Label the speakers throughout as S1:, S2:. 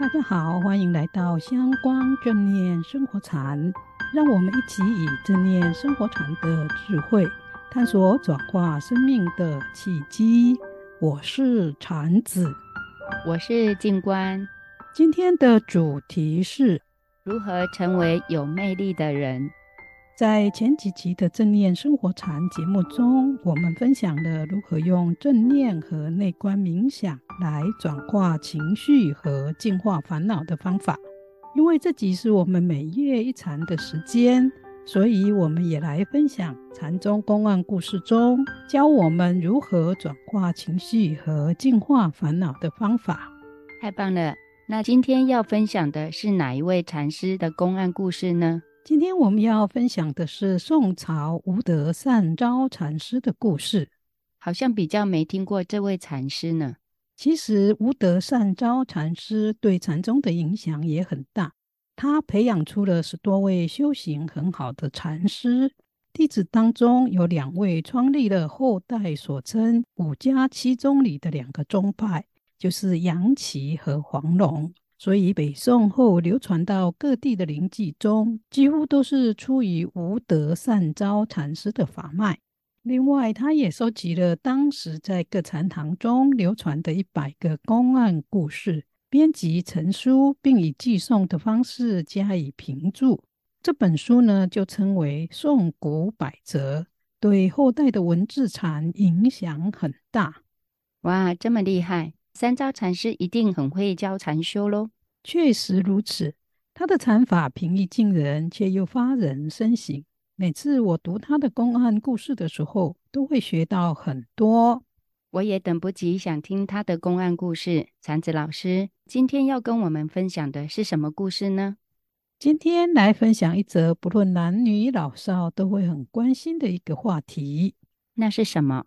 S1: 大家好，欢迎来到香光正念生活禅，让我们一起以正念生活禅的智慧，探索转化生命的契机。我是禅子，
S2: 我是静观。
S1: 今天的主题是
S2: 如何成为有魅力的人。
S1: 在前几集的正念生活禅节目中，我们分享了如何用正念和内观冥想来转化情绪和净化烦恼的方法。因为这集是我们每月一禅的时间，所以我们也来分享禅宗公案故事中教我们如何转化情绪和净化烦恼的方法。
S2: 太棒了！那今天要分享的是哪一位禅师的公案故事呢？
S1: 今天我们要分享的是宋朝无德善昭禅师的故事，
S2: 好像比较没听过这位禅师呢。
S1: 其实无德善昭禅师对禅宗的影响也很大，他培养出了十多位修行很好的禅师，弟子当中有两位创立了后代所称五家七宗里的两个宗派，就是杨岐和黄龙。所以，北宋后流传到各地的灵偈中，几乎都是出于无德善昭禅师的法脉。另外，他也收集了当时在各禅堂中流传的一百个公案故事，编辑成书，并以寄诵的方式加以评注。这本书呢，就称为《宋古百则》，对后代的文字禅影响很大。
S2: 哇，这么厉害！善昭禅师一定很会教禅修喽。
S1: 确实如此，他的禅法平易近人，却又发人深省。每次我读他的公案故事的时候，都会学到很多。
S2: 我也等不及想听他的公案故事。禅子老师，今天要跟我们分享的是什么故事呢？
S1: 今天来分享一则不论男女老少都会很关心的一个话题。
S2: 那是什么？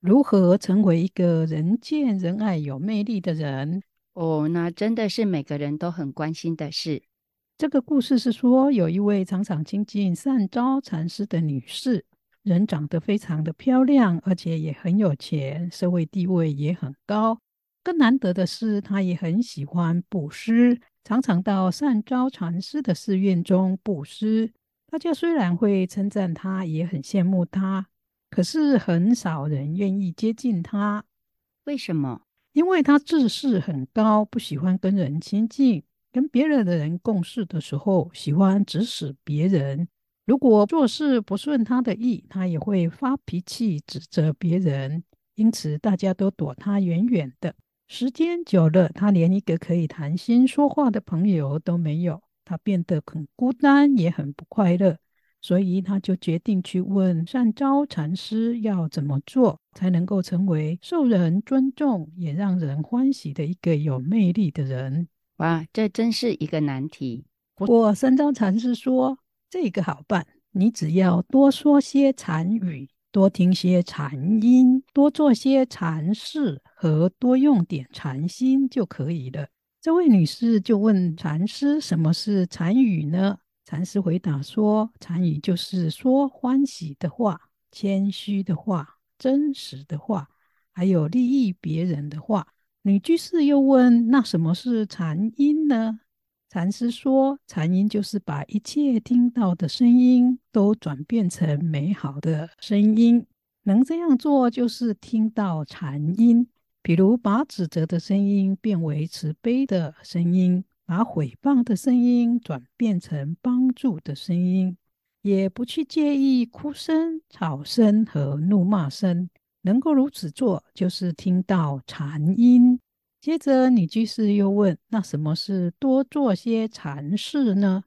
S1: 如何成为一个人见人爱、有魅力的人？
S2: 哦，那真的是每个人都很关心的事。
S1: 这个故事是说，有一位常常亲近善昭禅师的女士，人长得非常的漂亮，而且也很有钱，社会地位也很高。更难得的是，她也很喜欢布施，常常到善昭禅师的寺院中布施。大家虽然会称赞她，也很羡慕她。可是很少人愿意接近他，
S2: 为什么？
S1: 因为他自视很高，不喜欢跟人亲近，跟别人的人共事的时候，喜欢指使别人。如果做事不顺他的意，他也会发脾气，指责别人。因此，大家都躲他远远的。时间久了，他连一个可以谈心说话的朋友都没有，他变得很孤单，也很不快乐。所以他就决定去问善昭禅师要怎么做才能够成为受人尊重也让人欢喜的一个有魅力的人。
S2: 哇，这真是一个难题。
S1: 不过善昭禅师说，这个好办，你只要多说些禅语，多听些禅音，多做些禅事和多用点禅心就可以了。这位女士就问禅师：“什么是禅语呢？”禅师回答说：“禅语就是说欢喜的话、谦虚的话、真实的话，还有利益别人的话。”女居士又问：“那什么是禅音呢？”禅师说：“禅音就是把一切听到的声音都转变成美好的声音。能这样做，就是听到禅音。比如把指责的声音变为慈悲的声音。”把毁谤的声音转变成帮助的声音，也不去介意哭声、吵声和怒骂声，能够如此做，就是听到禅音。接着，女居士又问：“那什么是多做些禅事呢？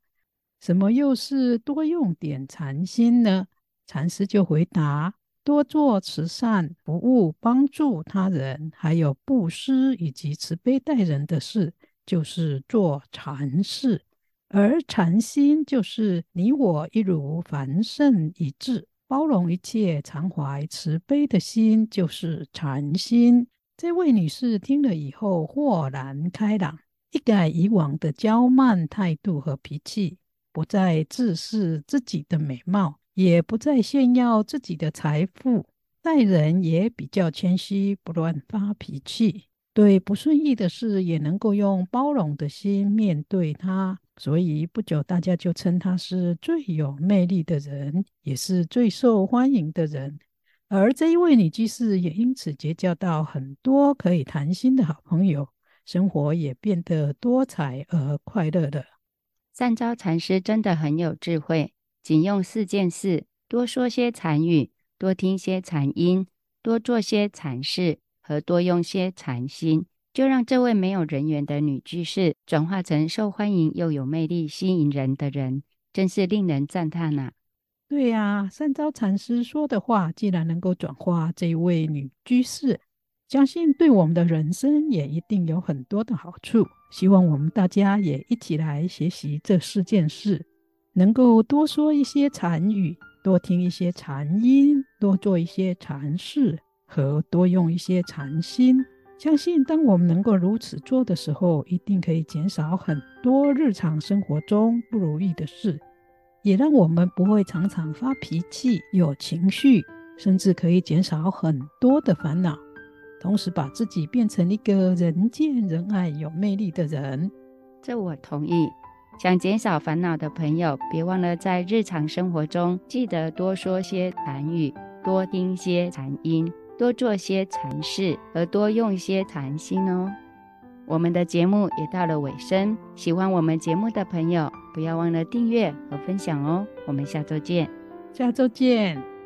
S1: 什么又是多用点禅心呢？”禅师就回答：“多做慈善、服务、帮助他人，还有布施以及慈悲待人的事。”就是做禅事，而禅心就是你我一如，凡圣一致，包容一切，常怀慈悲的心，就是禅心。这位女士听了以后，豁然开朗，一改以往的骄慢态度和脾气，不再自视自己的美貌，也不再炫耀自己的财富，待人也比较谦虚，不乱发脾气。对不顺意的事也能够用包容的心面对它。所以不久，大家就称他是最有魅力的人，也是最受欢迎的人。而这一位女居士也因此结交到很多可以谈心的好朋友，生活也变得多彩而快乐的。
S2: 善昭禅师真的很有智慧，仅用四件事：多说些禅语，多听些禅音，多做些禅事，和多用些禅心。就让这位没有人缘的女居士转化成受欢迎又有魅力、吸引人的人，真是令人赞叹呐、啊！
S1: 对呀、啊，善昭禅师说的话，既然能够转化这位女居士，相信对我们的人生也一定有很多的好处。希望我们大家也一起来学习这四件事，能够多说一些禅语，多听一些禅音，多做一些禅事，和多用一些禅心。相信当我们能够如此做的时候，一定可以减少很多日常生活中不如意的事，也让我们不会常常发脾气、有情绪，甚至可以减少很多的烦恼，同时把自己变成一个人见人爱、有魅力的人。
S2: 这我同意。想减少烦恼的朋友，别忘了在日常生活中记得多说些禅语，多听些禅音。多做些禅事，而多用一些禅心哦。我们的节目也到了尾声，喜欢我们节目的朋友，不要忘了订阅和分享哦。我们下周见，
S1: 下周见。